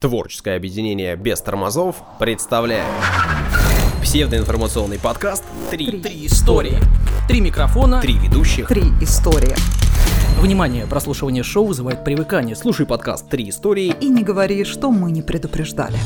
Творческое объединение без тормозов представляет псевдоинформационный подкаст «Три, Три истории. Три микрофона. Три ведущих». Три истории. Внимание, прослушивание шоу вызывает привыкание. Слушай подкаст «Три истории». И не говори, что мы не предупреждали.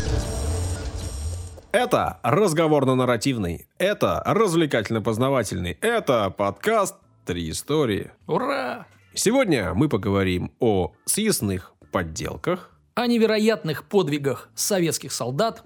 Это разговорно-нарративный, это развлекательно-познавательный, это подкаст «Три истории». Ура! Сегодня мы поговорим о съестных подделках, О невероятных подвигах советских солдат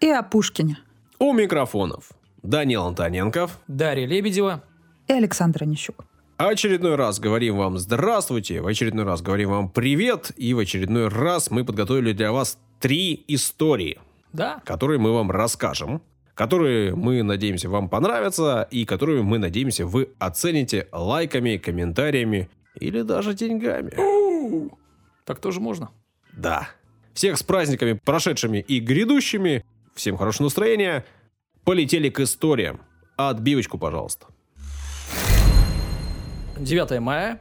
И о Пушкине. у микрофонов Данил Антоненков. Дарья Лебедева. И Александр Онищук. Очередной раз говорим вам здравствуйте, в очередной раз говорим вам привет, и в очередной раз мы подготовили для вас три истории, Да, которые мы вам расскажем, которые мы надеемся вам понравятся и которые мы надеемся вы оцените лайками, комментариями или даже деньгами. так тоже можно. Да. Всех с праздниками, прошедшими и грядущими. Всем хорошего настроения. Полетели к историям. Отбивочку, пожалуйста. 9 мая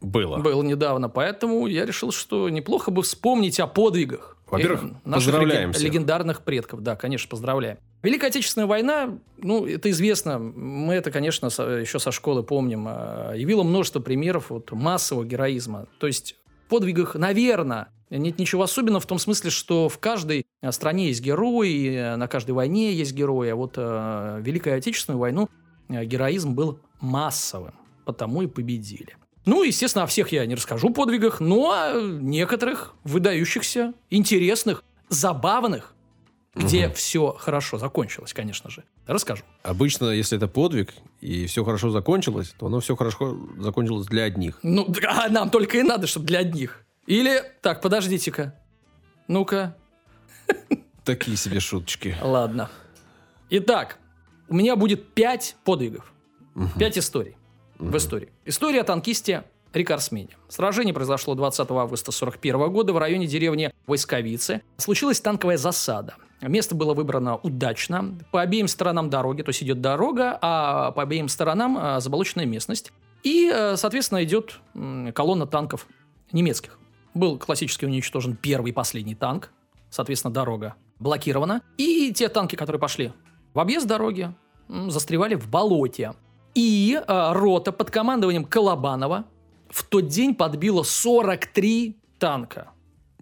Было. был недавно, поэтому я решил, что неплохо бы вспомнить о подвигах. Во-первых, э, наших поздравляем леген- всех. легендарных предков. Да, конечно, поздравляем. Великая Отечественная война, ну, это известно, мы это, конечно, со- еще со школы помним, э, явила множество примеров вот, массового героизма. То есть подвигах, наверное, нет ничего особенного в том смысле, что в каждой э, стране есть герой, и э, на каждой войне есть герои. А вот э, Великую Отечественную войну э, героизм был массовым, потому и победили. Ну, естественно, о всех я не расскажу подвигах, но о некоторых выдающихся, интересных, забавных, где все хорошо закончилось, конечно же. Расскажу. Обычно, если это подвиг, и все хорошо закончилось, то оно все хорошо закончилось для одних. Ну, а нам только и надо, чтобы для одних. Или, так, подождите-ка. Ну-ка, Такие себе шуточки. ладно. Итак, у меня будет пять подвигов. Пять историй в истории. История о танкисте рекордсмене. Сражение произошло 20 августа 1941 года в районе деревни Войсковицы. Случилась танковая засада. Место было выбрано удачно. По обеим сторонам дороги, то есть идет дорога, а по обеим сторонам а, заболоченная местность. И, э, соответственно, идет колонна танков немецких. Был классически уничтожен первый и последний танк. Соответственно, дорога блокирована. И те танки, которые пошли в объезд дороги, застревали в болоте. И э, рота под командованием Колобанова в тот день подбила 43 танка.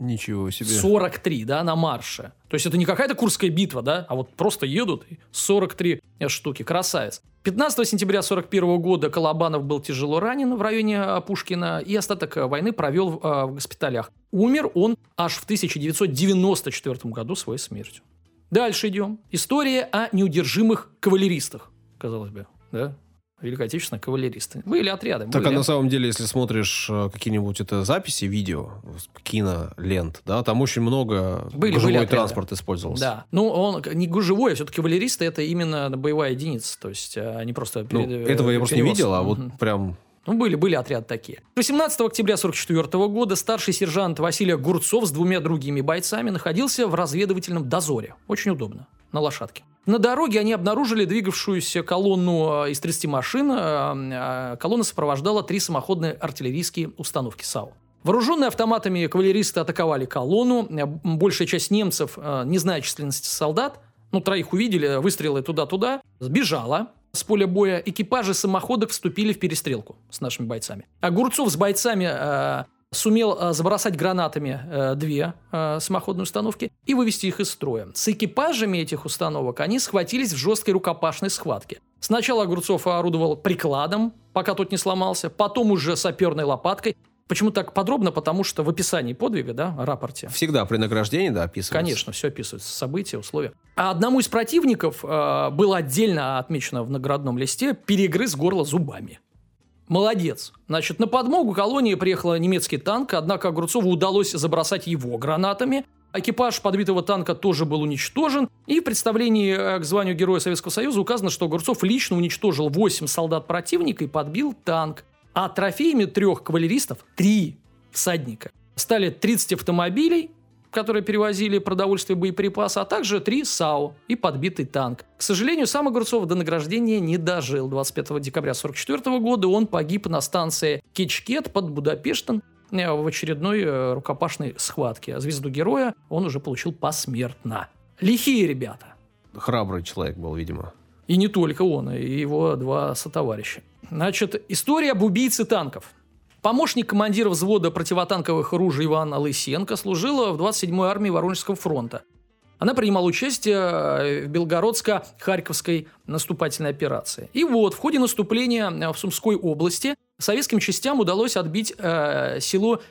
Ничего себе. 43, да, на марше. То есть это не какая-то Курская битва, да, а вот просто едут и 43 штуки. Красавец. 15 сентября 41 года Колобанов был тяжело ранен в районе э, Пушкина и остаток э, войны провел э, в госпиталях. Умер он аж в 1994 году своей смертью. Дальше идем. История о неудержимых кавалеристах, казалось бы, да? Великая Отечественная кавалеристы. Были отряды. Так, а были. на самом деле, если смотришь э, какие-нибудь это записи, видео, с кинолент, да, там очень много Были- гужевой были отряды. транспорт использовался. Да. Ну, он не гужевой, а все-таки кавалеристы это именно боевая единица. То есть э, они просто... Ну, перед- этого я просто не перевоз. видел, а вот прям Ну, были, были отряды такие. 18 октября 1944 года старший сержант Василий Огурцов с двумя другими бойцами находился в разведывательном дозоре. Очень удобно. На лошадке. На дороге они обнаружили двигавшуюся колонну э, из 30 машин. Э, э, Колонна сопровождала три самоходные артиллерийские установки САУ. Вооруженные автоматами кавалеристы атаковали колонну. Большая часть немцев, не зная численности солдат, ну, троих увидели, выстрелы туда-туда, сбежала с поля боя. Экипажи самоходок вступили в перестрелку с нашими бойцами. Огурцов с бойцами э, сумел э, забросать гранатами э, две э, самоходные установки и вывести их из строя. С экипажами этих установок они схватились в жесткой рукопашной схватке. Сначала Огурцов орудовал прикладом, пока тот не сломался, потом уже саперной лопаткой. Почему так подробно? Потому что в описании подвига, да, рапорте, всегда при награждении, да, описывается. Конечно, все описывается, события, условия. А одному из противников э, было отдельно отмечено в наградном листе перегрыз горло зубами. Молодец. Значит, на подмогу колонии приехал немецкий танк, однако Огурцову удалось забросать его гранатами. Экипаж подбитого танка тоже был уничтожен. И в представлении э, к званию Героя Советского Союза указано, что Огурцов лично уничтожил 8 солдат противника и подбил танк. А трофеями трех кавалеристов, три всадника, стали 30 автомобилей, которые перевозили продовольствие и боеприпасы, а также три САУ и подбитый танк. К сожалению, сам Огурцов до награждения не дожил. 25 декабря 1944 года он погиб на станции Кичкет под Будапештом э, в очередной э, рукопашной схватке. А Звезду героя он уже получил посмертно. Лихие ребята. Храбрый человек был, видимо. И не только он, и его два сотоварища. Значит, история об убийце танков. Помощник командира взвода противотанковых оружий Ивана Лысенко служила в 27-й армии Воронежского фронта. Она принимала участие э, в Белгородско-Харьковской наступательной операции. И вот, в ходе наступления э, в Сумской области советским частям удалось отбить э, село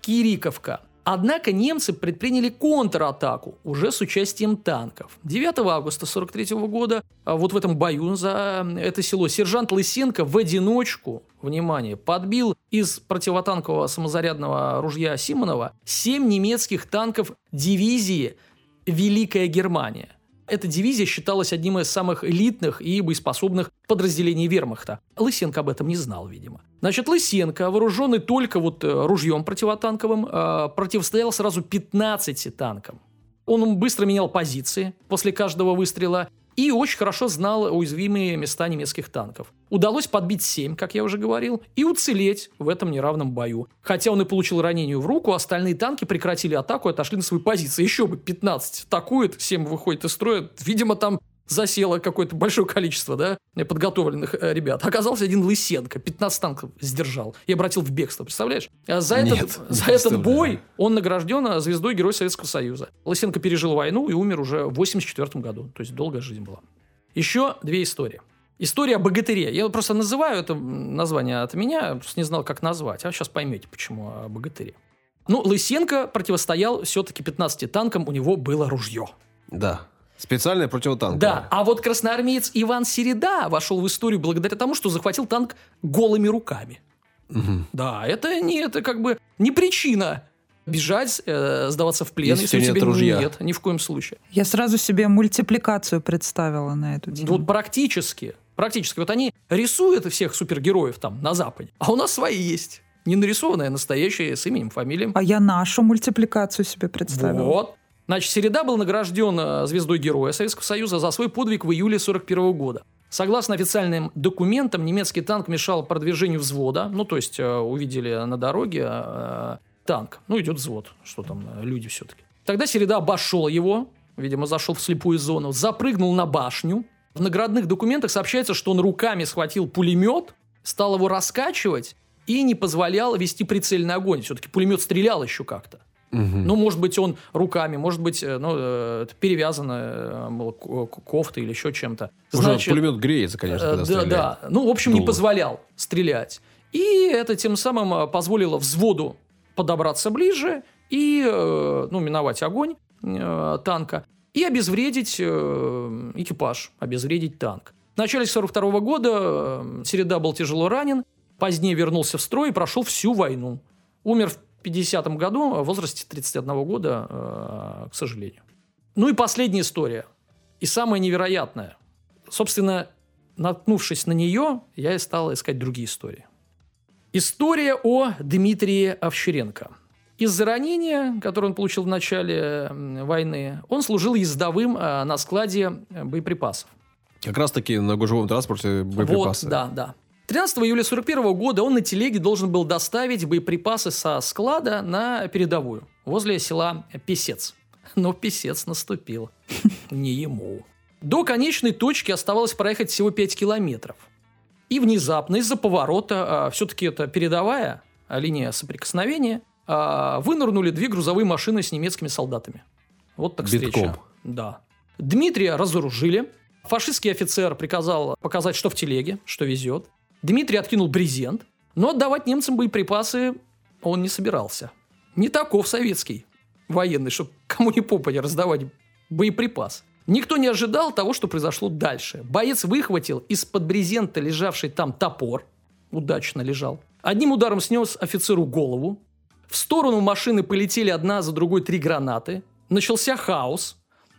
Кириковка. Однако немцы предприняли контратаку уже с участием танков. 9 августа 1943 года а вот в этом бою за это село сержант Лысенко в одиночку, внимание, подбил из противотанкового самозарядного ружья Симонова 7 немецких танков дивизии «Великая Германия». Эта дивизия считалась одним из самых элитных и боеспособных подразделений вермахта. Лысенко об этом не знал, видимо. Значит, Лысенко, вооруженный только вот э, ружьем противотанковым, э, противостоял сразу 15 танкам. Он быстро менял позиции после каждого выстрела и очень хорошо знал уязвимые места немецких танков. Удалось подбить 7, как я уже говорил, и уцелеть в этом неравном бою. Хотя он и получил ранение в руку, остальные танки прекратили атаку и отошли на свои позиции. Еще бы 15 атакует, 7 выходит из строя. Видимо, там засело какое-то большое количество, да, подготовленных э, ребят. Оказался один Лысенко, 15 танков сдержал и обратил в бегство, представляешь? А за Нет, этот, не за этот бой он награжден э, звездой Героя Советского Союза. Лысенко пережил войну и умер уже в 84 году, то есть долгая жизнь была. Еще две истории. История о богатыре. Я просто называю это название от меня, просто не знал, как назвать. А сейчас поймете, почему о богатыре. Ну, Лысенко противостоял все-таки 15 танкам, у него было ружье. Да. Специальное противотанковое. Да, а вот красноармеец Иван Середа вошел в историю благодаря тому, что захватил танк голыми руками. Мгм. Да, это не, это как бы не причина бежать, э, сдаваться в плен, Если если, у нет тебя ружья. нет, ни в коем случае. Я сразу себе мультипликацию представила на эту тему. Вот практически, практически. Вот они рисуют всех супергероев там на Западе, а у нас свои есть. Не нарисованные, а настоящие, с именем, фамилией. А я нашу мультипликацию себе представила. Вот. Значит, Середа был награжден э, звездой Героя Советского Союза за свой подвиг в июле 41 года. Согласно официальным документам, немецкий танк мешал продвижению взвода. Ну, то есть, э, увидели на дороге э, танк. Ну, идет взвод. Что там, э, люди все-таки. Тогда Середа обошел его, видимо, зашел в слепую зону, запрыгнул на башню. В наградных документах сообщается, что он руками схватил пулемет, стал его раскачивать и не позволял вести прицельный огонь. Все-таки пулемет стрелял еще как-то. Ну, может быть, он руками, может быть, э, ну, э, это перевязано э, было ко- ко- кофтой или еще чем-то. Уже пулемет греется, конечно, когда да, стреляет. да. Ну, в общем, не Дуло. позволял стрелять. И это тем самым позволило взводу подобраться ближе и, ну, миновать огонь танка и обезвредить экипаж, обезвредить танк. В начале 42 года Середа был тяжело ранен, позднее вернулся в строй и прошел всю войну. Умер в 50 году в возрасте 31 года, э, к сожалению. Ну и последняя история. И самая невероятная. Собственно, наткнувшись на нее, я и стал искать другие истории. История о Дмитрии Овчаренко. Из-за ранения, которое он получил в начале войны, он служил ездовым э, на складе боеприпасов. Как раз-таки на гужевом транспорте боеприпасы. Вот, да, да. 13 июля 41 года он на телеге должен был доставить боеприпасы со склада на передовую, возле села Песец. Но Песец наступил. Не ему. До конечной точки оставалось проехать всего 5 километров. И внезапно из-за поворота, все-таки это передовая а, линия соприкосновения, а, вынырнули две грузовые машины с немецкими солдатами. Вот так Битком. встреча. Да. Дмитрия разоружили. Фашистский офицер приказал показать, что в телеге, что везет. Дмитрий откинул брезент, но отдавать немцам боеприпасы он не собирался. Не таков советский военный, чтобы кому ни попадя раздавать боеприпас. Никто не ожидал того, что произошло дальше. Боец выхватил из-под брезента лежавший там топор. Удачно лежал. Одним ударом снес офицеру голову. В сторону машины полетели одна за другой три гранаты. Начался хаос.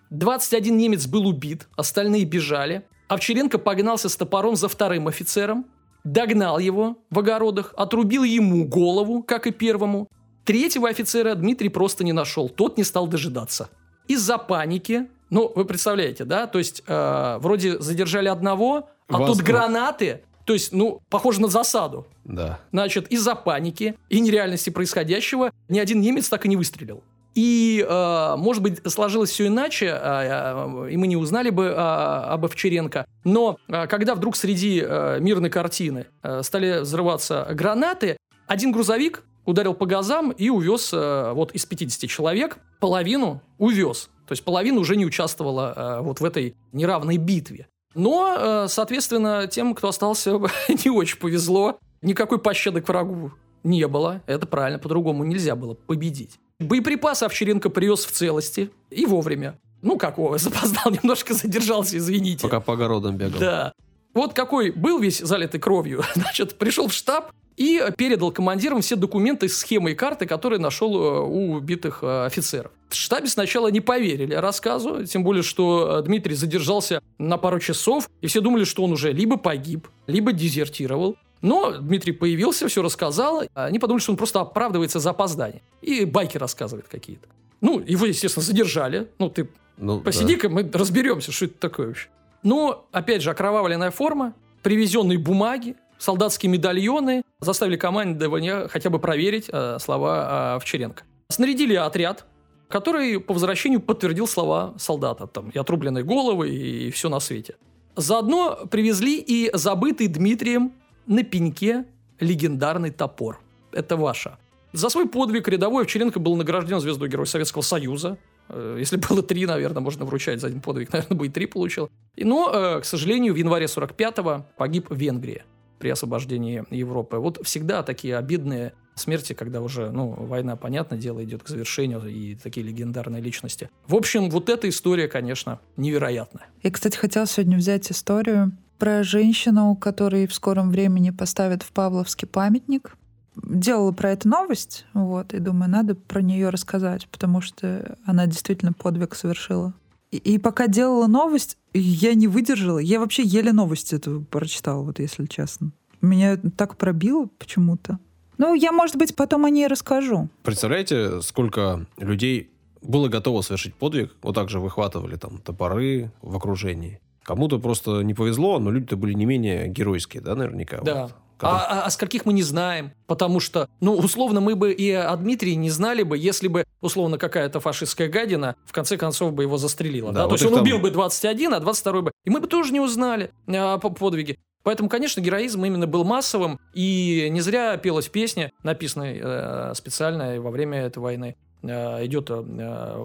21 немец был убит, остальные бежали. Овчаренко погнался с топором за вторым офицером, догнал его в огородах, отрубил ему голову, как и первому. Третьего офицера Дмитрий просто не нашел, тот не стал дожидаться. Из-за паники, ну, вы представляете, да, то есть э, вроде задержали одного, а Вас- тут гранаты, То есть, ну, похоже на засаду. Да. Значит, из-за паники и нереальности происходящего ни один немец так и не выстрелил. И, э, может быть, сложилось все иначе, э, и мы не узнали бы э, об Овчаренко. Но э, когда вдруг среди э, мирной картины э, стали взрываться гранаты, один грузовик ударил по газам и увез вот из 50 человек половину увез. То есть половина уже не участвовала вот в этой неравной битве. Но, соответственно, тем, кто остался, не очень повезло. Никакой пощады к врагу не было. Это правильно, по-другому нельзя было победить. Боеприпасы Овчаренко привез в целости и вовремя. Ну, как о, запоздал, немножко задержался, извините. Пока по огородам бегал. Да. Вот какой был весь залитый кровью. Значит, пришел в штаб и передал командирам все документы, схемы и карты, которые нашел э, у убитых э, офицеров. В штабе сначала не поверили рассказу, тем более, что э, Дмитрий задержался на пару часов, и все думали, что он уже либо погиб, либо дезертировал. Но Дмитрий появился, все рассказал. Они подумали, что он просто оправдывается за опоздание. И байки рассказывает какие-то. Ну, его, естественно, задержали. Ну, ты Ну, посиди-ка, мы разберемся, что это такое вообще. Но, опять же, окровавленная форма, привезенные бумаги, солдатские медальоны заставили командование хотя бы проверить э, слова э, Овчаренко. Снарядили отряд, который по возвращению подтвердил слова солдата. Там и отрубленные головы, и все на свете. Заодно привезли и забытый Дмитрием на пеньке легендарный топор. Это ваша. За свой подвиг рядовой Овчаренко был награжден звездой Героя Советского Союза. Э, Если было три, наверное, можно вручать за один подвиг, наверное, бы и три получил. Но, э, к сожалению, в январе 45-го погиб в Венгрии при освобождении Европы. Вот всегда такие обидные смерти, когда уже, ну, война, понятное дело, идет к завершению, и такие легендарные личности. В общем, вот эта история, конечно, невероятная. Я, кстати, хотела сегодня взять историю про женщину, которой в скором времени поставят в Павловске памятник. Делала про это новость, вот, и думаю, надо про нее рассказать, потому что она действительно подвиг совершила. И, и пока делала новость, я не выдержала. Я вообще еле новость эту прочитала, вот если честно. Меня так пробило почему-то. Ну, я, может быть, потом о ней расскажу. Представляете, сколько людей было готово совершить подвиг, вот так же выхватывали там топоры в окружении. Кому-то просто не повезло, но люди-то были не менее геройские, да, наверняка? Да. вот. А, а- а скольких мы не знаем, потому что, ну, условно, мы бы и о Дмитрии не знали бы, если бы, условно, какая-то фашистская гадина в конце концов бы его застрелила. Да, Да, вот То есть он там- убил бы 21, а 22 бы... И мы бы тоже не узнали а, по подвиге. Поэтому, конечно, героизм именно был массовым, и не зря пелась песня, написанная э, специально во время этой войны. Э, идет э,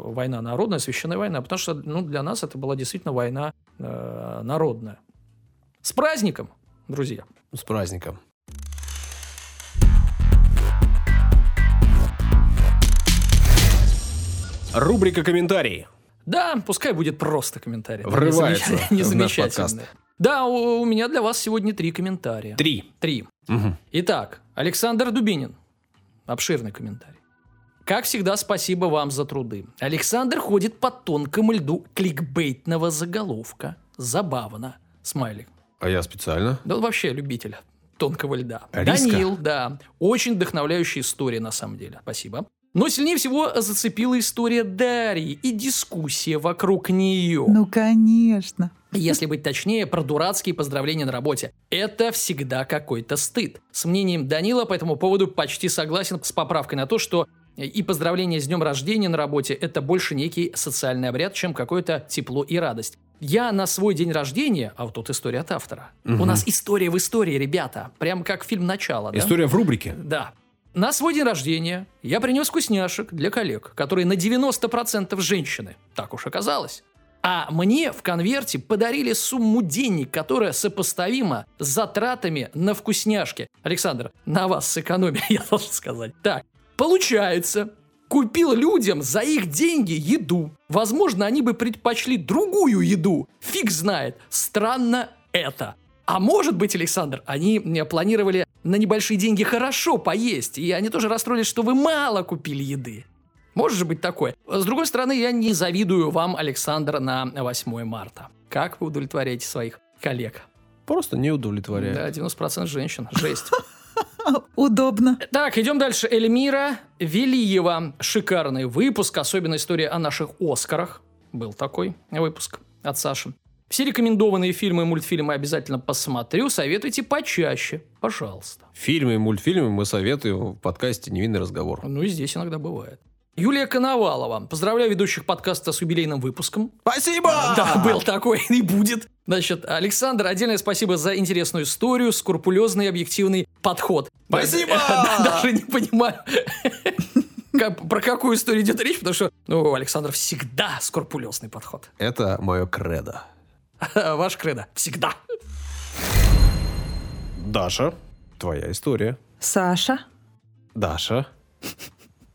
война народная, священная война, потому что ну, для нас это была действительно война э, народная. С праздником, друзья! С праздником. Рубрика комментарии. Да, пускай будет просто комментарий. Врывается наш незамечательный. Да, у, у меня для вас сегодня три комментария. Три. Три. Мгм. Итак, Александр Дубинин. Обширный комментарий. Как всегда, спасибо вам за труды. Александр ходит по тонкому льду кликбейтного заголовка. Забавно. Смайлик. А я специально. Да он вообще любитель тонкого льда. Риска? Данил, да. Очень вдохновляющая история, на самом деле. Спасибо. Но сильнее всего зацепила история Дарьи и дискуссия вокруг нее. Ну, конечно. Если быть точнее, про дурацкие поздравления на работе. Это всегда какой-то стыд. С мнением Данила по этому поводу почти согласен с поправкой на то, что и поздравление с днем рождения на работе – это больше некий социальный обряд, чем какое-то тепло и радость. Я на свой день рождения, а вот тут история от автора. У нас история в истории, ребята. Прям как фильм «Начало». да? История в рубрике. Да. На свой день рождения я принес вкусняшек для коллег, которые на 90% женщины. Так уж оказалось. А мне в конверте подарили сумму денег, которая сопоставима с затратами на вкусняшки. Александр, на вас сэкономили, я должен сказать. Так, получается, купил людям за их деньги еду. Возможно, они бы предпочли другую еду. Фиг знает. Странно это. А может быть, Александр, они планировали на небольшие деньги хорошо поесть, и они тоже расстроились, что вы мало купили еды. Может же быть такое. С другой стороны, я не завидую вам, Александр, на 8 марта. Как вы удовлетворяете своих коллег? Просто не удовлетворяет. Да, 90% женщин. Жесть. Удобно. Так, идем дальше. Эльмира Велиева. Шикарный выпуск, особенно история о наших Оскарах. Был такой выпуск от Саши. Все рекомендованные фильмы и мультфильмы обязательно посмотрю. Советуйте почаще, пожалуйста. Фильмы и мультфильмы мы советуем в подкасте «Невинный разговор». Ну и здесь иногда бывает. Юлия Коновалова. Поздравляю ведущих подкаста с юбилейным выпуском. Спасибо! Да, был такой и будет. Значит, Александр, отдельное спасибо за интересную историю, скрупулезный объективный подход. Спасибо! Даже не понимаю, как- про какую историю идет речь, потому что ну, у Александра всегда скрупулезный подход. Это мое кредо. Ваш кредо. Всегда. Даша, твоя история. Саша. Даша.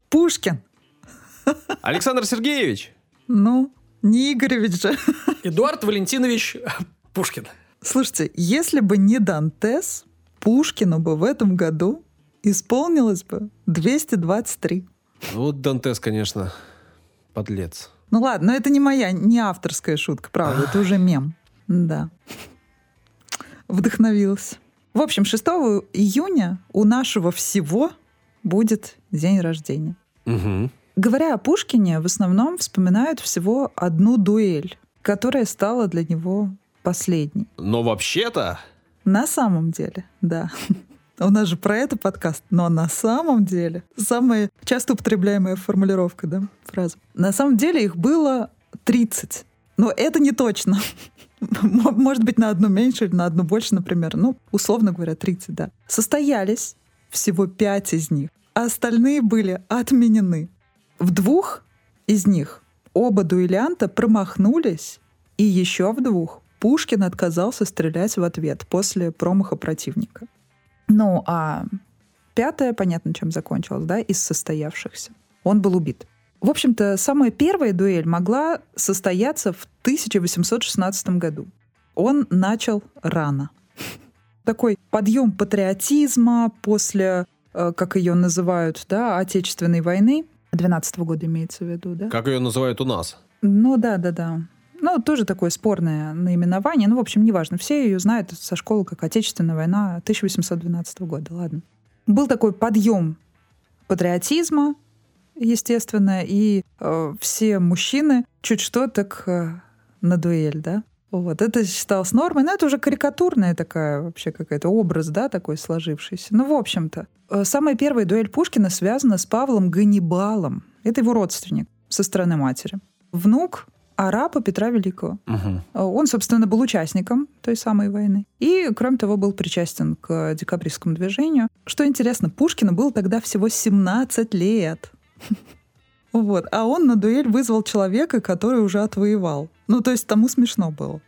Пушкин. Александр Сергеевич. Ну, не Игоревич же. Эдуард Валентинович Пушкин. Слушайте, если бы не Дантес, Пушкину бы в этом году исполнилось бы 223. Ну, Вот Дантес, конечно, подлец. Ну ладно, но это не моя, не авторская шутка, правда, это уже мем. Да. Вдохновилась. В общем, 6 июня у нашего всего будет день рождения. Угу. Говоря о Пушкине, в основном вспоминают всего одну дуэль, которая стала для него последней. Но вообще-то... На самом деле, да. У нас же про это подкаст, но на самом деле самая часто употребляемая формулировка, да, фраза. На самом деле их было 30. Но это не точно. Может быть, на одну меньше или на одну больше, например. Ну, условно говоря, 30, да. Состоялись всего 5 из них, а остальные были отменены. В двух из них оба дуэлянта промахнулись, и еще в двух Пушкин отказался стрелять в ответ после промаха противника. Ну, а пятое, понятно, чем закончилось, да, из состоявшихся. Он был убит. В общем-то, самая первая дуэль могла состояться в 1816 году. Он начал рано. Такой подъем патриотизма после, э, как ее называют, да, Отечественной войны. 12 года имеется в виду, да? Как ее называют у нас? Ну да, да, да. Ну, тоже такое спорное наименование. Ну, в общем, неважно. Все ее знают со школы как Отечественная война 1812 года. Ладно. Был такой подъем патриотизма, естественно, и э, все мужчины чуть что так э, на дуэль, да? Вот, это считалось нормой, но это уже карикатурная такая вообще какая-то образ, да, такой сложившийся. Ну, в общем-то, э, самая первая дуэль Пушкина связана с Павлом Ганнибалом. Это его родственник со стороны матери. Внук арапа Петра Великого. Угу. Он, собственно, был участником той самой войны. И, кроме того, был причастен к декабристскому движению. Что интересно, Пушкину было тогда всего 17 лет. Вот. А он на дуэль вызвал человека, который уже отвоевал. Ну, то есть тому смешно было.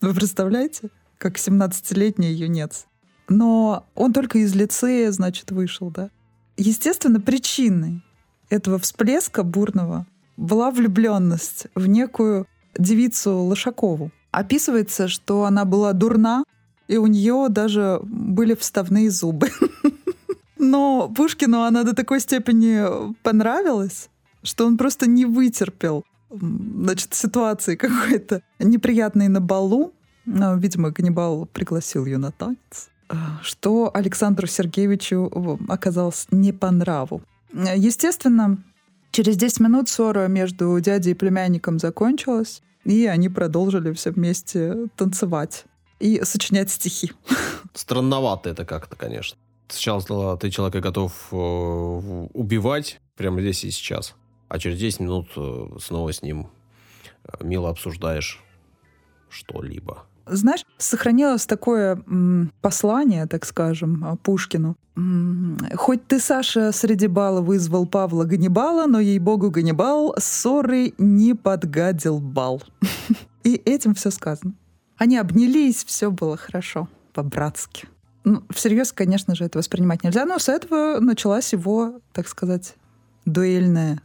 Вы представляете, как 17-летний юнец. Но он только из лицея, значит, вышел, да. Естественно, причиной этого всплеска бурного была влюбленность в некую девицу Лошакову. Описывается, что она была дурна, и у нее даже были вставные зубы. Но Пушкину она до такой степени понравилась, что он просто не вытерпел значит, ситуации какой-то неприятной на балу. Ну, Видимо, Ганнибал пригласил ее на танец а, что Александру Сергеевичу оказалось не по нраву. Э, Естественно, через 10 минут ссора между дядей и племянником закончилась, и они продолжили все вместе танцевать и сочинять стихи. Странновато это как-то, конечно. Сначала ты человека готов э, убивать прямо здесь и сейчас, а через 10 минут э, снова с ним э, мило обсуждаешь что-либо. Знаешь, сохранилось такое послание, так скажем, а, Пушкину. Хоть ты, Саша, среди бала вызвал Павла Ганнибала, но, ей-богу, Ганнибал ссоры не подгадил бал. И этим все сказано. Они обнялись, все было хорошо, по-братски. Ну, всерьез, конечно же, это воспринимать нельзя, но с этого началась его, так сказать, дуэльная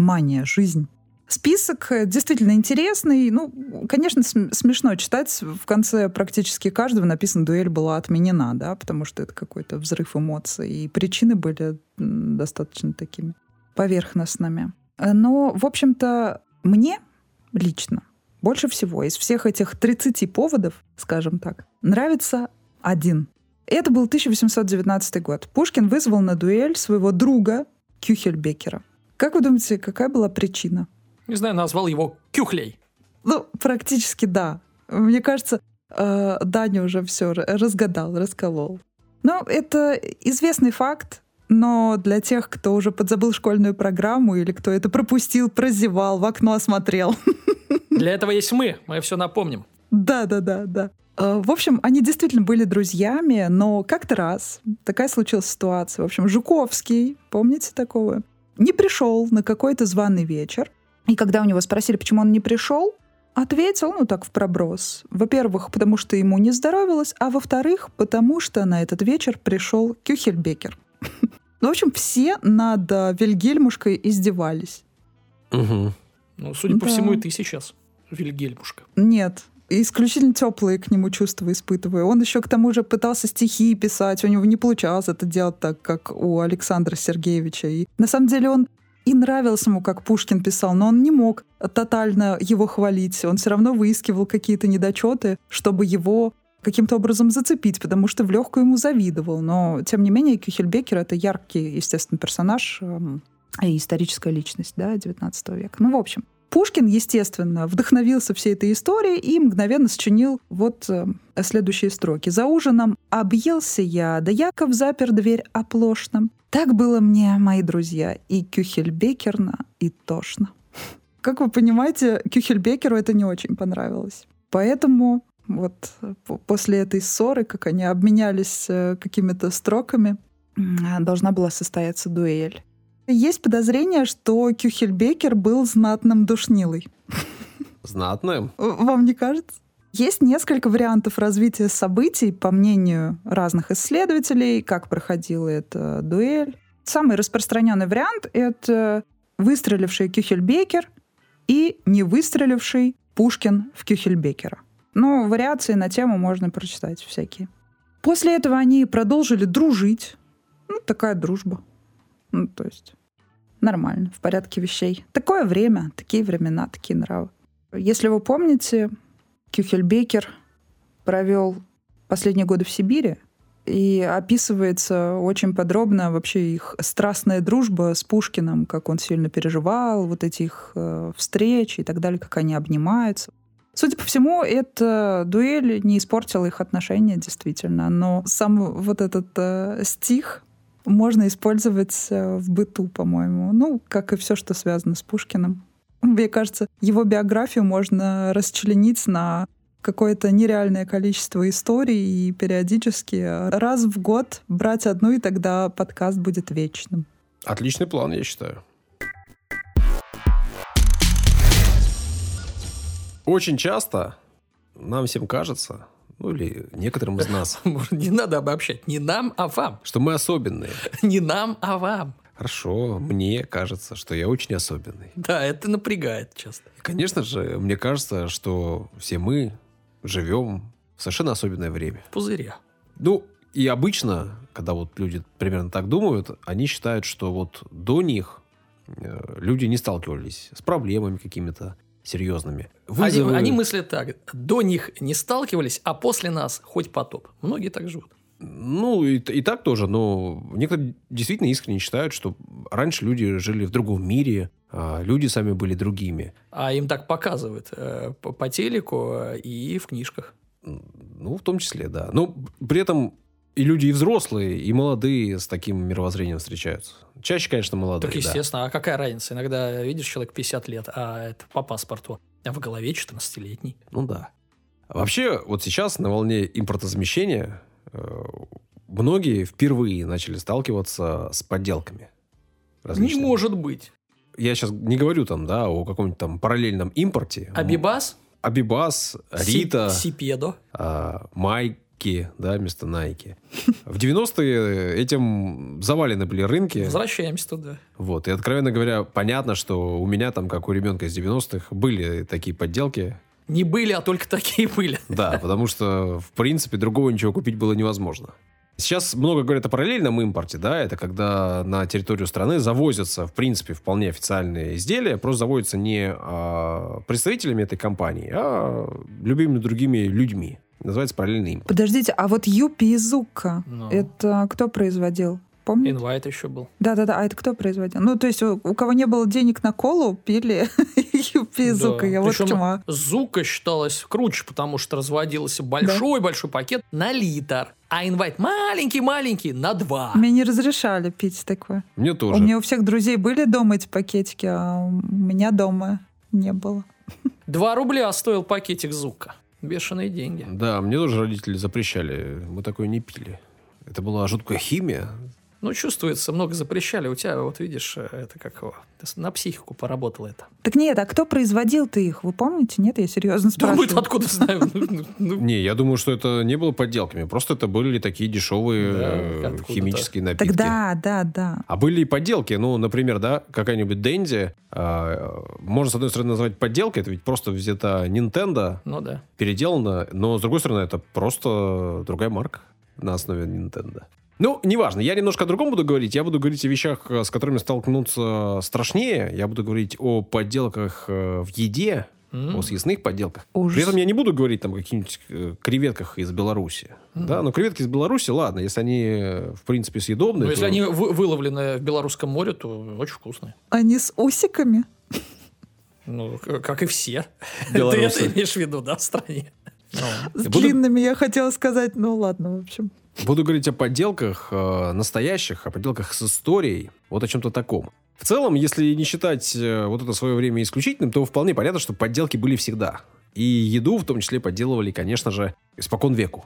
мания, жизнь. Список э, действительно интересный. Ну, конечно, см- смешно читать. В конце практически каждого написано «дуэль была отменена», да, потому что это какой-то взрыв эмоций. И причины были достаточно такими поверхностными. Но, в общем-то, мне лично больше всего из всех этих 30 поводов, скажем так, нравится один. Это был 1819 год. Пушкин вызвал на дуэль своего друга Кюхельбекера. Как вы думаете, какая была причина? Не знаю, назвал его Кюхлей. Ну, практически да. Мне кажется, э, Даня уже все разгадал, расколол. Ну, это известный факт, но для тех, кто уже подзабыл школьную программу или кто это пропустил, прозевал, в окно смотрел. Для этого есть мы, мы все напомним. Да, да, да, да. В общем, они действительно были друзьями, но как-то раз такая случилась ситуация. В общем, Жуковский, помните такого, не пришел на какой-то званый вечер. И когда у него спросили, почему он не пришел, ответил, ну так, в проброс. Во-первых, потому что ему не здоровилось, а во-вторых, потому что на этот вечер пришел Кюхельбекер. Ну, в общем, все над э, Вильгельмушкой издевались. Угу. Ну, судя по Да. всему, и ты сейчас, Вильгельмушка. Нет, исключительно теплые к нему чувства испытываю. Он еще к тому же пытался стихи писать, у него не получалось это делать так, как у Александра Сергеевича. И на самом деле он и нравился ему, как Пушкин писал, но он не мог тотально его хвалить. Он все равно выискивал какие-то недочеты, чтобы его каким-то образом зацепить, потому что в легкую ему завидовал. Но, тем не менее, Кюхельбекер — это яркий, естественно, персонаж эм, и историческая личность да, XIX века. Ну, в общем, Пушкин, естественно, вдохновился всей этой историей и мгновенно сочинил вот э, следующие строки. «За ужином объелся я, да Яков запер дверь оплошно. Так было мне, мои друзья, и Кюхельбекерно, и тошно». Как вы понимаете, Кюхельбекеру это не очень понравилось. Поэтому вот э, по- после этой ссоры, как они обменялись э, какими-то строками, должна была состояться дуэль. Есть подозрение, что Кюхельбекер был знатным душнилой. Знатным. В- Вам не кажется? Есть несколько вариантов развития событий, по мнению разных исследователей, как проходила эта дуэль. Самый распространенный вариант — это выстреливший Кюхельбекер и не выстреливший Пушкин в Кюхельбекера. Ну, вариации на тему можно прочитать всякие. После этого они продолжили дружить. Ну, такая дружба. Ну, то есть нормально, в порядке вещей. Такое время, такие времена, такие нравы. Если вы помните, Кюхельбекер провел последние годы в Сибири, и описывается очень подробно вообще их страстная дружба с Пушкиным, как он сильно переживал, вот эти их э, встречи и так далее, как они обнимаются. Судя по всему, эта дуэль не испортила их отношения, действительно. Но сам вот этот э, стих можно использовать э, в быту, по-моему. Ну, как и все, что связано с Пушкиным. Мне кажется, его биографию можно расчленить на какое-то нереальное количество историй и периодически раз в год брать одну, и тогда подкаст будет вечным. Отличный план, я считаю. Очень часто нам всем кажется, ну или некоторым из нас, Не надо обобщать. Не нам, а вам. что мы особенные. Не нам, а вам. Хорошо, мне кажется, что я очень особенный. Да, это напрягает часто. И, конечно же, мне кажется, что все мы живем в совершенно особенное время. В пузыре. Ну, и обычно, когда вот люди примерно так думают, они считают, что вот до них э, люди не сталкивались с проблемами какими-то серьезными. Они, Вызовы- они мыслят так. До них не сталкивались, а после нас хоть потоп. Многие так живут. Ну, и, и так тоже, но некоторые действительно искренне считают, что раньше люди жили в другом мире, а люди сами были другими. А им так показывают э, по, по телеку э, и в книжках. Ну, в том числе, да. Но при этом и люди и взрослые, и молодые с таким мировоззрением встречаются. Чаще, конечно, молодые, Так, да. естественно. А какая разница? Иногда видишь человек 50 лет, а это по паспорту. А в голове 14-летний. Ну да. Вообще, вот сейчас на волне импортозамещения э, многие впервые начали сталкиваться с подделками. Не различными. может быть. Я сейчас не говорю там, да, о каком-нибудь там параллельном импорте. Абибас? Абибас, Рита, Си- Сипедо. а, Майки, да, вместо Найки. В 90-е этим завалены были рынки. Возвращаемся туда. Вот. И, откровенно говоря, понятно, что у меня там, как у ребенка из 90-х, были такие подделки. Не были, а только такие были. Да, потому что, в принципе, другого ничего купить было невозможно. Сейчас много говорят о параллельном импорте, да, это когда на территорию страны завозятся, в принципе, вполне официальные изделия, просто завозятся не а, представителями этой компании, а любыми другими людьми. Называется параллельный импорт. Подождите, а вот Юпи Изука, Ну. это кто производил? Помните? Инвайт еще был. Да-да-да, а это кто производил? Ну, то есть у, у кого не было денег на колу, пили юпи Да. Зука. Я вот Причем чему. а. Зука считалась круче, потому что разводился большой-большой пакет на литр, а инвайт маленький-маленький на два. Мне не разрешали пить такое. Мне У тоже. меня у всех друзей были дома эти пакетики, а у меня дома не было. Два рубля стоил пакетик Зука. Бешеные деньги. Да, мне тоже родители запрещали. Мы такое не пили. Это была жуткая химия. Ну, чувствуется, много запрещали. У тебя, вот видишь, э, это как его, на психику поработало это. Так нет, а кто производил-то их? Вы помните? Нет, я серьезно Да мы спрашиваю. откуда знаем? Ну, ну, ну, Не, я думаю, что это не было подделками. Просто это были такие дешевые э, химические напитки. Да, да, да. А были и подделки. Ну, например, да, какая-нибудь Дэнди. а, можно, с одной стороны, назвать подделкой. Это ведь просто взята Nintendo, Ну да. переделана. Но, с другой стороны, это просто другая марка на основе Nintendo. Ну, неважно, я немножко о другом буду говорить. Я буду говорить о вещах, э, с которыми столкнуться страшнее. Я буду говорить о подделках э, в еде, М. о съестных подделках. Ужас. При этом я не буду говорить там о каких-нибудь э, креветках из Беларуси. Да, но креветки из Беларуси, ладно, если они, э, в принципе, съедобные. Ну, если то- они вы- выловлены в Белорусском море, то очень вкусные. Они с усиками? Ну, как и все. Белорусы. Ты это имеешь в виду, да, в стране? Ну, С длинными я хотела сказать. Ну ладно, в общем. Буду говорить о подделках э, настоящих, о подделках с историей, вот о чем-то таком. В целом, если не считать э, вот это свое время исключительным, то вполне понятно, что подделки были всегда. И еду в том числе подделывали, конечно же, испокон веку.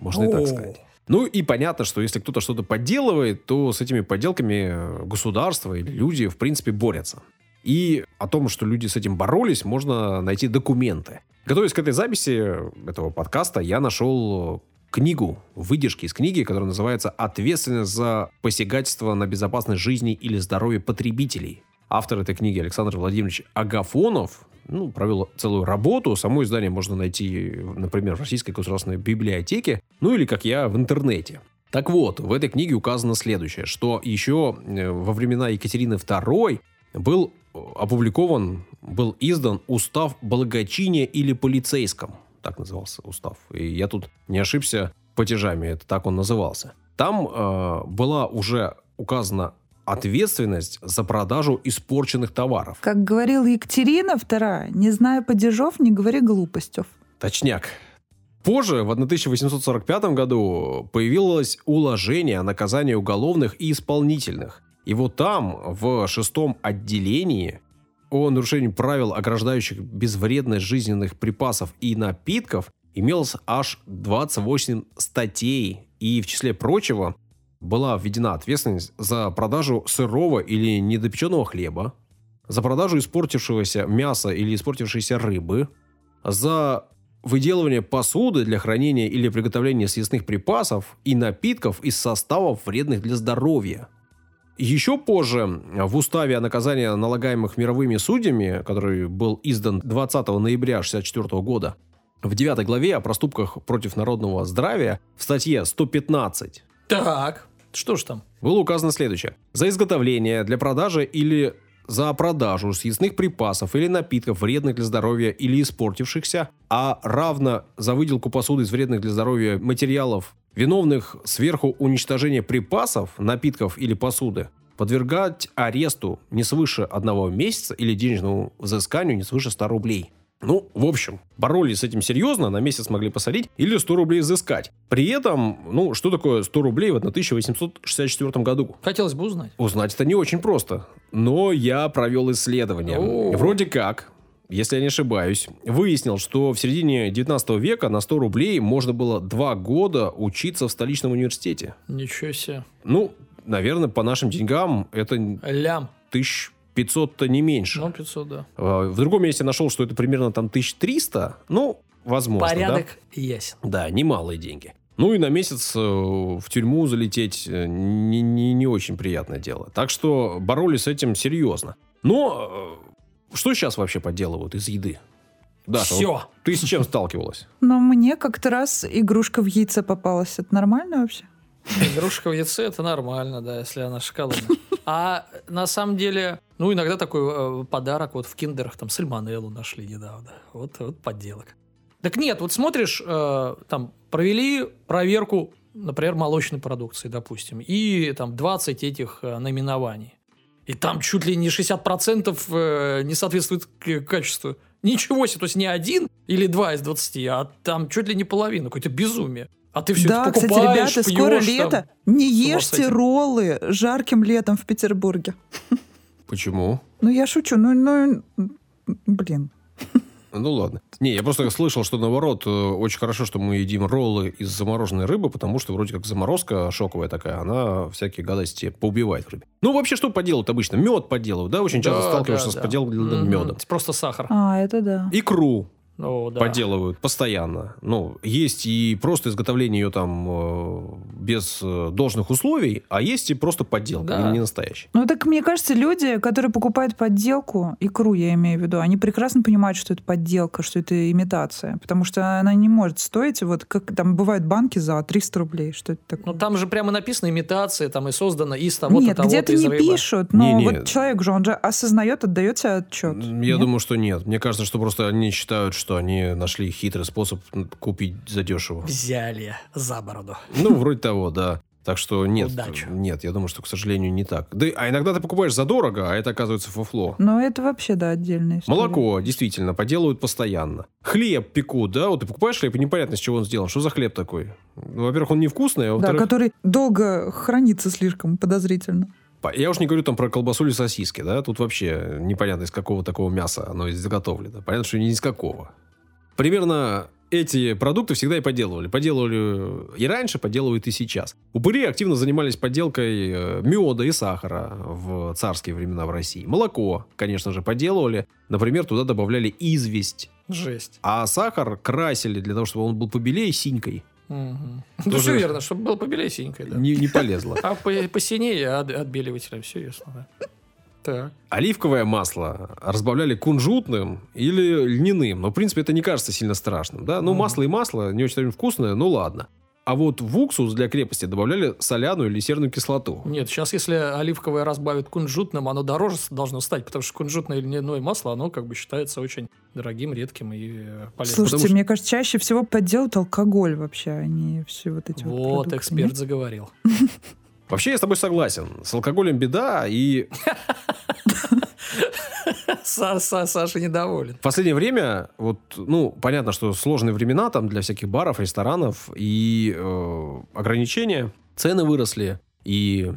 Можно и так сказать. Ну и понятно, что если кто-то что-то подделывает, то с этими подделками э, государство или люди, в принципе, борются. И о том, что люди с этим боролись, можно найти документы. Готовясь к этой записи этого подкаста, я нашел книгу, выдержки из книги, которая называется «Ответственность за посягательство на безопасность жизни или здоровье потребителей». Автор этой книги Александр Владимирович Агафонов ну, провел целую работу. Само издание можно найти, например, в Российской государственной библиотеке, ну или, как я, в интернете. Так вот, в этой книге указано следующее, что еще э, во времена Екатерины II был э, опубликован, был издан устав благочиния или полицейском. Так назывался устав. И я тут не ошибся платежами, это так он назывался. Там э, была уже указана ответственность за продажу испорченных товаров. Как говорила Екатерина II, не зная падежов, не говори глупостей. Точняк. Позже, в 1845 году, появилось уложение о наказании уголовных и исполнительных. И вот там, в шестом отделении, о нарушении правил, ограждающих безвредность жизненных припасов и напитков, имелось аж 28 статей. И в числе прочего была введена ответственность за продажу сырого или недопеченного хлеба, за продажу испортившегося мяса или испортившейся рыбы, за выделывание посуды для хранения или приготовления съестных припасов и напитков из составов, вредных для здоровья. Еще позже в уставе о наказании налагаемых мировыми судьями, который был издан 20 ноября 1964 года, в 9 главе о проступках против народного здравия в статье 115 Так, что ж там? было указано следующее. За изготовление для продажи или за продажу съестных припасов или напитков, вредных для здоровья или испортившихся, а равно за выделку посуды из вредных для здоровья материалов, виновных сверху уничтожения припасов, напитков или посуды, подвергать аресту не свыше одного месяца или денежному взысканию не свыше 100 рублей. Ну, в общем, боролись с этим серьезно, на месяц могли посадить или 100 рублей взыскать. При этом, ну, что такое 100 рублей в 1864 году? Хотелось бы узнать. Узнать это не очень просто. Но я провел исследование. О. Вроде как, если я не ошибаюсь, выяснил, что в середине 19 века на 100 рублей можно было два года учиться в столичном университете. Ничего себе. Ну, наверное, по нашим деньгам это Лям. 1500-то не меньше. Ну, 500, да. А, В другом месте нашел, что это примерно там 1300. Ну, возможно, да? Порядок ясен. Да, немалые деньги. Ну и на месяц э, в тюрьму залететь э, не, не, не очень приятное дело. Так что боролись с этим серьезно. Но э, что сейчас вообще подделывают из еды? Даша, Всё. вот ты с чем сталкивалась? Но мне как-то раз игрушка в яйце попалась. Это нормально вообще? Игрушка в яйце это нормально, да, если она шоколадная. А на самом деле, ну, иногда такой э, подарок вот в киндерах, там, сальмонеллу нашли недавно. Вот, вот подделок. Так нет, вот смотришь, э, там, провели проверку например, молочной продукции, допустим, и там 20 этих э, наименований. И там чуть ли не 60% э, не соответствует качеству. Ничего себе, то есть не один или два из 20, а там чуть ли не половина. Какое-то безумие. А ты все да, это кстати, покупаешь, ребята, скоро пьешь, лето. там. Не ешьте роллы жарким летом в Петербурге. Почему? Ну, я шучу. Ну, ну, блин. Ну ладно. Не, я просто слышал, что наоборот, э, очень хорошо, что мы едим роллы из замороженной рыбы, потому что вроде как заморозка шоковая такая, она всякие гадости поубивает в рыбе. Ну, вообще, что поделают обычно? Мед поделывают, да? Очень часто Да, сталкиваешься да, с да. поделанным медом. Просто сахар. А, это да. Икру О, да. поделывают постоянно. Ну, есть и просто изготовление ее там э, без э, должных условий, а есть и просто подделка, Да. не, не настоящая. Ну, так мне кажется, люди, которые покупают подделку, икру я имею в виду, они прекрасно понимают, что это подделка, что это имитация. Потому что она не может стоить, вот как там бывают банки за 300 рублей. Что это такое? Ну, там же прямо написано имитация, там и создана из того-то, Нет, того-то, где-то из не рыбы. пишут, но Не-не. вот человек же, он же осознает, отдает себе отчет. Я Нет? думаю, что нет. Мне кажется, что просто они считают, что они нашли хитрый способ купить задешево. Взяли за бороду. Ну, вроде того, да. Так что нет, Удачи. нет, я думаю, что, к сожалению, не так. Да, и- а иногда ты покупаешь задорого, а это оказывается фуфло. Но это вообще, да, отдельная история. Молоко, действительно, поделывают постоянно. Хлеб пекут, да? Вот ты покупаешь хлеб, и непонятно, из чего он сделан. Что за хлеб такой? Ну, во-первых, он невкусный, а Да, во-вторых... который долго хранится слишком подозрительно. Я уж не говорю там про колбасу или сосиски, да? Тут вообще непонятно, из какого такого мяса оно изготовлено. Понятно, что не из какого. Примерно эти продукты всегда и поделывали. Поделывали и раньше, поделывают и сейчас. Упыри активно занимались подделкой э, меда и сахара в царские времена в России. Молоко, конечно же, поделывали. Например, туда добавляли известь. Жесть. А сахар красили для того, чтобы он был побелее синькой. Ну, Тоже- все верно, чтобы было побелее синенькой, да. Не, не полезло. А по- посинее от, отбеливателем, все ясно, да. Так. Оливковое масло разбавляли кунжутным или льняным. Но, в принципе, это не кажется сильно страшным. Да? Ну, Мгм. масло и масло не очень вкусное, ну ладно. А вот в уксус для крепости добавляли соляную или серную кислоту. Нет, сейчас, если оливковое разбавят кунжутным, оно дороже должно стать, потому что кунжутное льняное масло, оно как бы считается очень дорогим, редким и полезным. Слушайте, потому что- мне кажется, чаще всего подделывают алкоголь вообще, а не все вот эти вот, Вот, продукты, эксперт нет? заговорил. Вообще, я с тобой согласен. С алкоголем беда, и Саша недоволен. в последнее время, вот, ну, понятно, что сложные времена там для всяких баров, ресторанов и э, ограничения. Цены выросли, и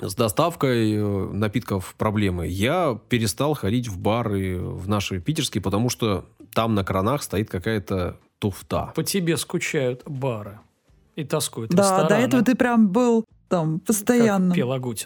с доставкой э, напитков проблемы. Я перестал ходить в бары в наши питерские, потому что там на кранах стоит какая-то туфта. По тебе скучают бары и тоскуют Да, рестораны. до этого ты прям был там постоянным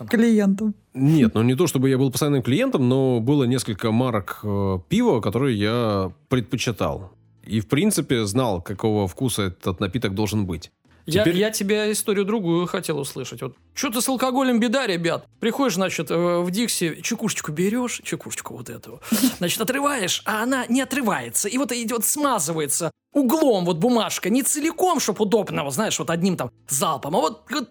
клиентом. Нет, ну не то, чтобы я был постоянным клиентом, но было несколько марок э, пива, которые я предпочитал. И, в принципе, знал, какого вкуса этот напиток должен быть. Я, Теперь- я тебя историю другую хотел услышать. Вот что-то с алкоголем беда, ребят. Приходишь, значит, э, в Дикси, чекушечку берешь, чекушечку вот эту, значит, отрываешь, а она не отрывается. И вот идет, смазывается углом вот бумажка, не целиком, чтобы удобно, вот знаешь, вот одним там залпом, а вот, вот,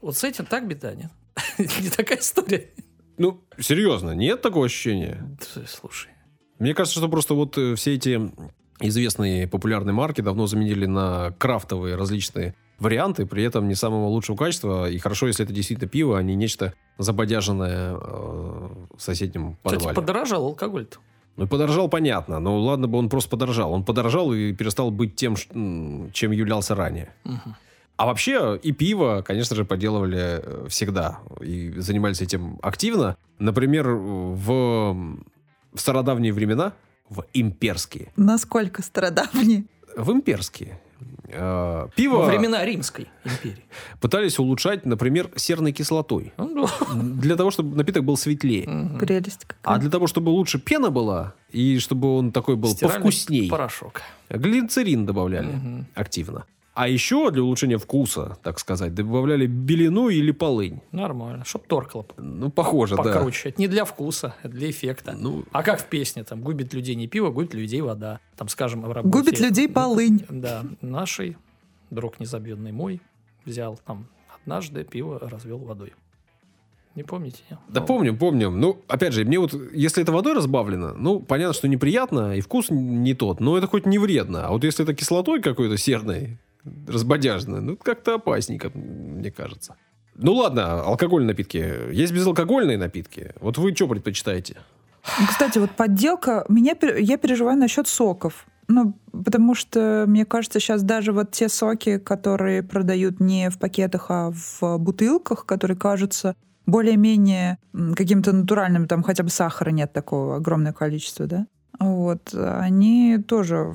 вот с этим так беда, нет? Не такая история. Ну, серьезно, нет такого ощущения? Слушай. Мне кажется, что просто вот э, все эти известные популярные марки давно заменили на крафтовые различные варианты, при этом не самого лучшего качества. И хорошо, если это действительно пиво, а не нечто забодяженное э, в соседнем Кстати, подвале. подорожал алкоголь-то. Ну, подорожал, понятно. Но ладно бы он просто подорожал. Он подорожал и перестал быть тем, чем являлся ранее. Мгм. А вообще и пиво, конечно же, поделывали э, всегда. И занимались этим активно. Например, в, в стародавние времена, в имперские, Насколько стародавние. в имперские, э, пиво Во времена Римской империи. пытались улучшать, например, серной кислотой. Ну, Для того, чтобы напиток был светлее. Прелесть А какая. для того, чтобы лучше пена была, и чтобы он такой был Стиральный повкусней, Порошок. глицерин добавляли активно. А еще для улучшения вкуса, так сказать, добавляли белину или полынь. Нормально. Чтоб торкало Ну, похоже, да. покруче. Это не для вкуса, это для эффекта. Ну, А как в песне? Там губит людей не пиво, губит людей вода. Там, скажем, в работе... Губит людей полынь. Да, нашей, друг незабвенный мой, взял там однажды пиво развел водой. Не помните? не? да Ну, помним, помним. Ну, опять же, мне вот, если это водой разбавлено, ну, понятно, что неприятно, и вкус не тот, но это хоть не вредно. А вот если это кислотой какой-то серной, разбодяжно. Ну, как-то опасненько, мне кажется. Ну ладно, алкогольные напитки. Есть безалкогольные напитки. Вот вы что предпочитаете? Кстати, вот подделка, меня, я переживаю насчет соков. Ну, потому что, мне кажется, сейчас даже вот те соки, которые продают не в пакетах, а в бутылках, которые кажутся более-менее каким-то натуральным, там хотя бы сахара нет такого огромное количество, да? Вот, они тоже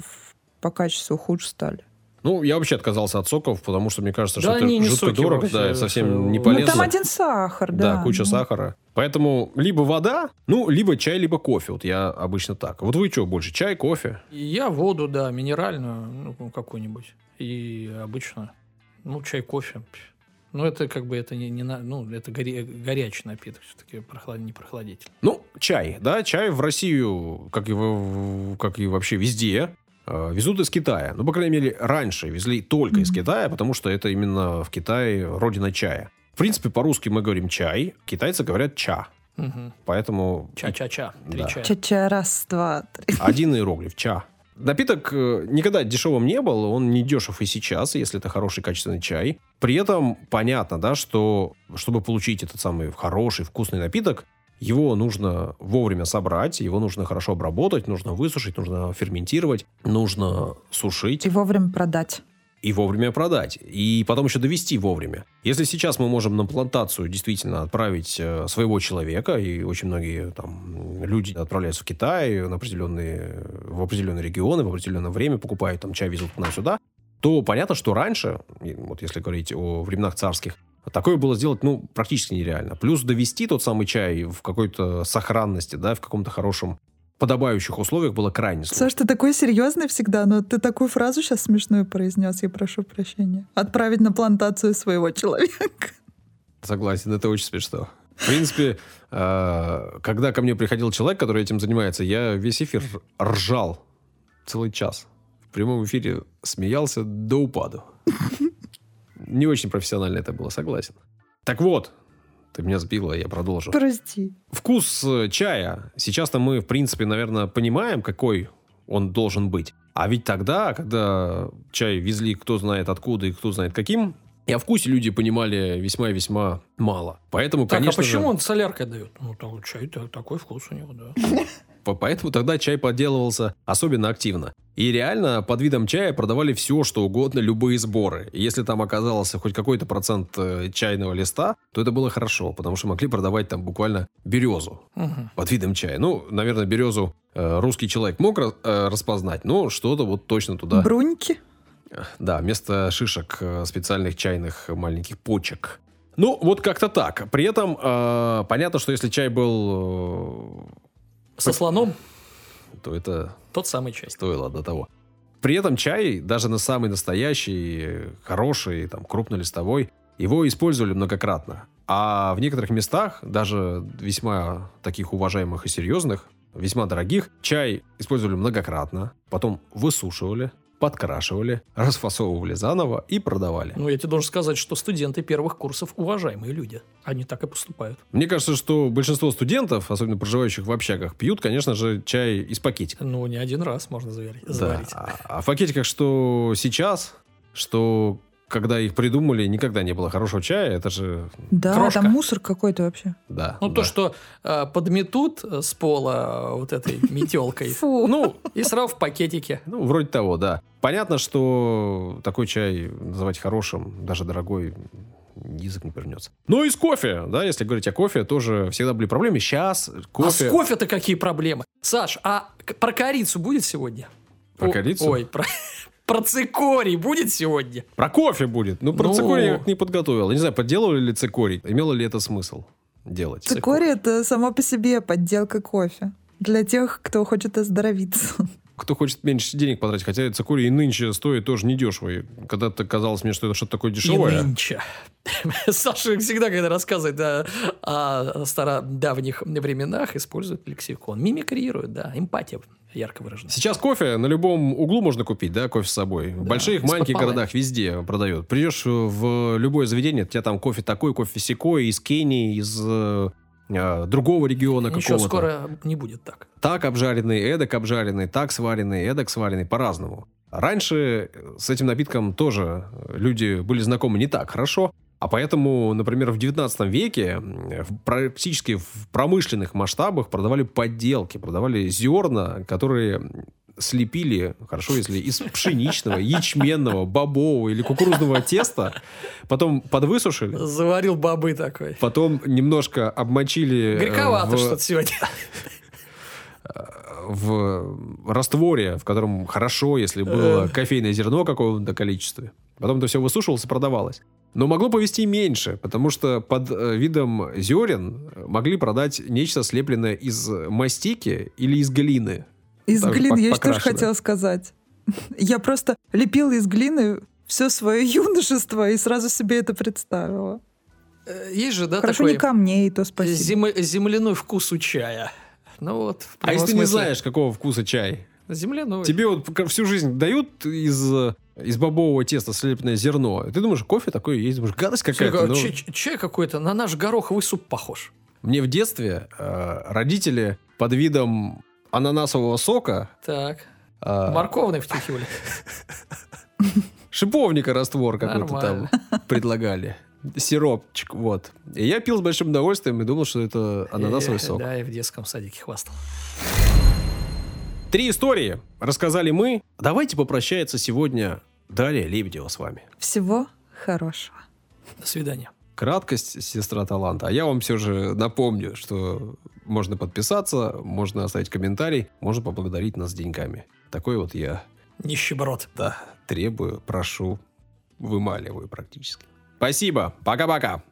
по качеству хуже стали. Ну, я вообще отказался от соков, потому что мне кажется, Да что это жутко дорого, вообще, да, совсем всё. не Ну, полезно. Ну, там один сахар, да. Да, куча Ну, сахара. Поэтому либо вода, ну, либо чай, либо кофе. Вот я обычно так. Вот вы что больше, чай, кофе? Я воду, да, минеральную, ну, какую-нибудь. И обычно, ну, чай, кофе. Ну, это как бы, это не, не на- ну, это горе- горячий напиток, все-таки прохлад... не прохладитель. Ну, чай, да, чай в Россию, как и, в- как и вообще везде, везут из Китая. Ну, по крайней мере, раньше везли только из. Китая, потому что это именно в Китае родина чая. В принципе, по-русски мы говорим чай, китайцы говорят ча. Мгм. Поэтому Ча-ча-ча, три Да. чая. Ча-ча, раз, два, три. один иероглиф ча. Напиток э, никогда дешевым не был, он не дешев и сейчас, если это хороший качественный чай. При этом понятно, да, что чтобы получить этот самый хороший вкусный напиток, его нужно вовремя собрать, его нужно хорошо обработать, нужно высушить, нужно ферментировать, нужно сушить И вовремя продать. и вовремя продать. И потом еще довести вовремя. Если сейчас мы можем на плантацию действительно отправить э, своего человека, и очень многие там люди отправляются в Китай на определенные, в определенные регионы, в определенное время покупают там чай, везут к нам сюда, то понятно, что раньше, вот если говорить о временах царских, такое было сделать, ну, практически нереально. Плюс довести тот самый чай в какой-то сохранности, да, в каком-то хорошем подобающих условиях было крайне сложно. Саш, ты такой серьезный всегда, но ты такую фразу сейчас смешную произнес, я прошу прощения. Отправить на плантацию своего человека. Согласен, это очень смешно. В принципе, э, когда ко мне приходил человек, который этим занимается, я весь эфир ржал целый час. В прямом эфире смеялся до упаду. Не очень профессионально это было, согласен. Так вот, ты меня сбила, я продолжу. Прости. Вкус э, чая. Сейчас-то мы, в принципе, наверное, понимаем, какой он должен быть. А ведь тогда, когда чай везли кто знает откуда и кто знает каким, и о вкусе люди понимали весьма и весьма мало. Поэтому, Так, конечно а почему же, он соляркой дает? Ну, так, чай, так- такой вкус у него, да. по- поэтому тогда чай подделывался особенно активно. И реально под видом чая продавали все, что угодно, любые сборы. И если там оказался хоть какой-то процент э, чайного листа, то это было хорошо, потому что могли продавать там буквально березу. Мгм. под видом чая. Ну, наверное, березу э, русский человек мог э, распознать, но что-то вот точно туда. Бруньки. Да, вместо шишек э, специальных чайных маленьких почек. Ну, вот как-то так. При этом э, понятно, что если чай был, Со слоном э, то это тот самый чай. стоило до того. При этом чай, даже на самый настоящий, хороший, там, крупнолистовой, его использовали многократно. А в некоторых местах, даже весьма таких уважаемых и серьезных, весьма дорогих, чай использовали многократно, потом высушивали, подкрашивали, расфасовывали заново и продавали. Ну, я тебе должен сказать, что студенты первых курсов уважаемые люди. Они так и поступают. Мне кажется, что большинство студентов, особенно проживающих в общагах, пьют, конечно же, чай из пакетика. Ну, не один раз можно заварить. Да. А, а в пакетиках, что сейчас, что когда их придумали, никогда не было хорошего чая. Это же, Да, Крошка. там мусор какой-то вообще. да. Ну, да. то, что э, подметут э, с пола э, вот этой метелкой. Фу. Ну, И сразу в пакетике. ну, вроде того, да. Понятно, что такой чай называть хорошим, даже дорогой, язык не повернется. Ну и с кофе, да, если говорить о кофе, тоже всегда были проблемы. Сейчас А кофе... с кофе-то какие проблемы? Саш, а про корицу будет сегодня? Про О- корицу? Ой, про, про цикорий будет сегодня? Про кофе будет. Ну, про Ну. цикорий я не подготовил. Не знаю, подделывали ли цикорий, имело ли это смысл делать. Цикорий — это само по себе подделка кофе. Для тех, кто хочет оздоровиться. кто хочет меньше денег потратить, хотя цикорий и нынче стоит тоже недешево. И Когда-то казалось мне, что это что-то такое И дешевое. нынче. Саша всегда, когда рассказывает да, о стародавних временах, использует лексикон. Мимикрирует, да, эмпатия ярко выражена. Сейчас кофе на любом углу можно купить, да, кофе с собой. В больших, маленьких городах везде продают. Придешь в любое заведение, у тебя там кофе такой, кофе секой, из Кении, из э, э, другого региона Ничего, какого-то. скоро не будет так. Так обжаренный, эдак обжаренный, так сваренный, эдак сваренный, по-разному. Раньше с этим напитком тоже люди были знакомы не так хорошо, а поэтому, например, в 19 веке в, практически в промышленных масштабах продавали подделки, продавали зерна, которые слепили, хорошо, если из пшеничного, ячменного, бобового или кукурузного теста, потом подвысушили. Заварил бобы такой. Потом немножко обмочили... Горьковато в... что-то сегодня в растворе, в котором хорошо, если было кофейное зерно какого-то количества. Потом это все высушивалось и продавалось. Но могло повести меньше, потому что под э, видом зерен могли продать нечто слепленное из мастики или из глины. Из глины, я тоже хотела сказать. Я просто лепила из глины все свое юношество и сразу себе это представила. Э, есть же, да, Хорошо такой не камней, то спасибо. Зем... земляной вкус у чая. Ну вот. А если смысле... не знаешь, какого вкуса чай? Земляной. Тебе вот всю жизнь дают из, из бобового теста слепленное зерно. Ты думаешь, кофе такое есть? Думаешь, гадость какая-то. Но... Чай, чай какой-то на наш гороховый суп похож. Мне в детстве э, родители под видом ананасового сока... Так. Э, Морковный втюхивали. Шиповника раствор какой-то там предлагали сиропчик, вот. И я пил с большим удовольствием и думал, что это ананасовый сок. Да, и в детском садике хвастал. Три истории рассказали мы. Давайте попрощается сегодня Дарья Лебедева с вами. Всего хорошего. До свидания. Краткость, сестра таланта. А я вам все же напомню, что можно подписаться, можно оставить комментарий, можно поблагодарить нас деньгами. Такой вот я... Нищеброд. Да, требую, прошу, вымаливаю практически. Спасибо. Пока-пока.